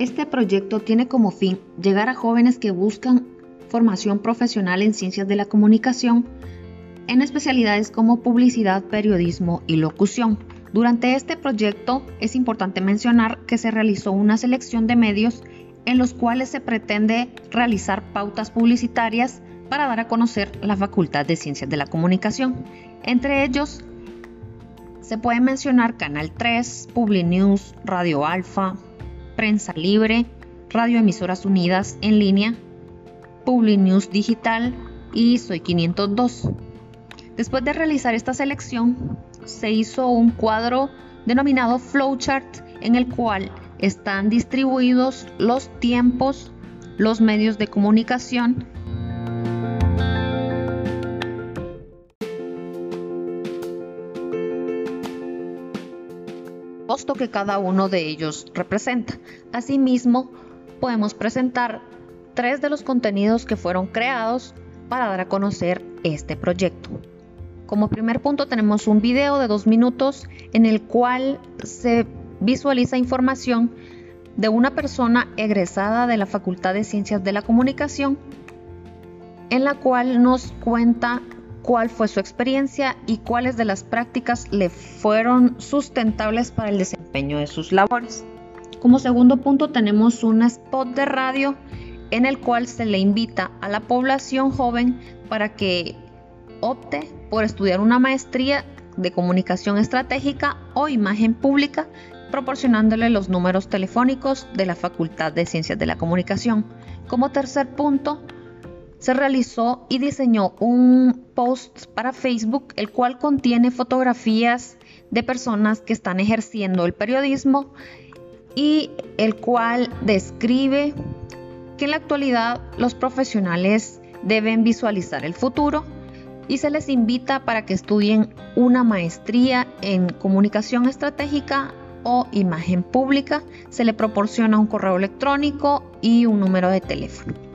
Este proyecto tiene como fin llegar a jóvenes que buscan formación profesional en ciencias de la comunicación en especialidades como publicidad, periodismo y locución. Durante este proyecto es importante mencionar que se realizó una selección de medios en los cuales se pretende realizar pautas publicitarias para dar a conocer la Facultad de Ciencias de la Comunicación. Entre ellos se puede mencionar Canal 3, Publinews, Radio Alfa, Prensa Libre, Radio Emisoras Unidas en línea, Publinews Digital y Soy 502. Después de realizar esta selección, se hizo un cuadro denominado flowchart en el cual están distribuidos los tiempos, los medios de comunicación costo que cada uno de ellos representa. Asimismo, podemos presentar tres de los contenidos que fueron creados para dar a conocer este proyecto. Como primer punto tenemos un video de dos minutos en el cual se visualiza información de una persona egresada de la Facultad de Ciencias de la Comunicación, en la cual nos cuenta cuál fue su experiencia y cuáles de las prácticas le fueron sustentables para el desempeño de sus labores. Como segundo punto tenemos un spot de radio en el cual se le invita a la población joven para que opte por estudiar una maestría de comunicación estratégica o imagen pública proporcionándole los números telefónicos de la Facultad de Ciencias de la Comunicación. Como tercer punto, se realizó y diseñó un post para Facebook, el cual contiene fotografías de personas que están ejerciendo el periodismo y el cual describe que en la actualidad los profesionales deben visualizar el futuro y se les invita para que estudien una maestría en comunicación estratégica o imagen pública. Se le proporciona un correo electrónico y un número de teléfono.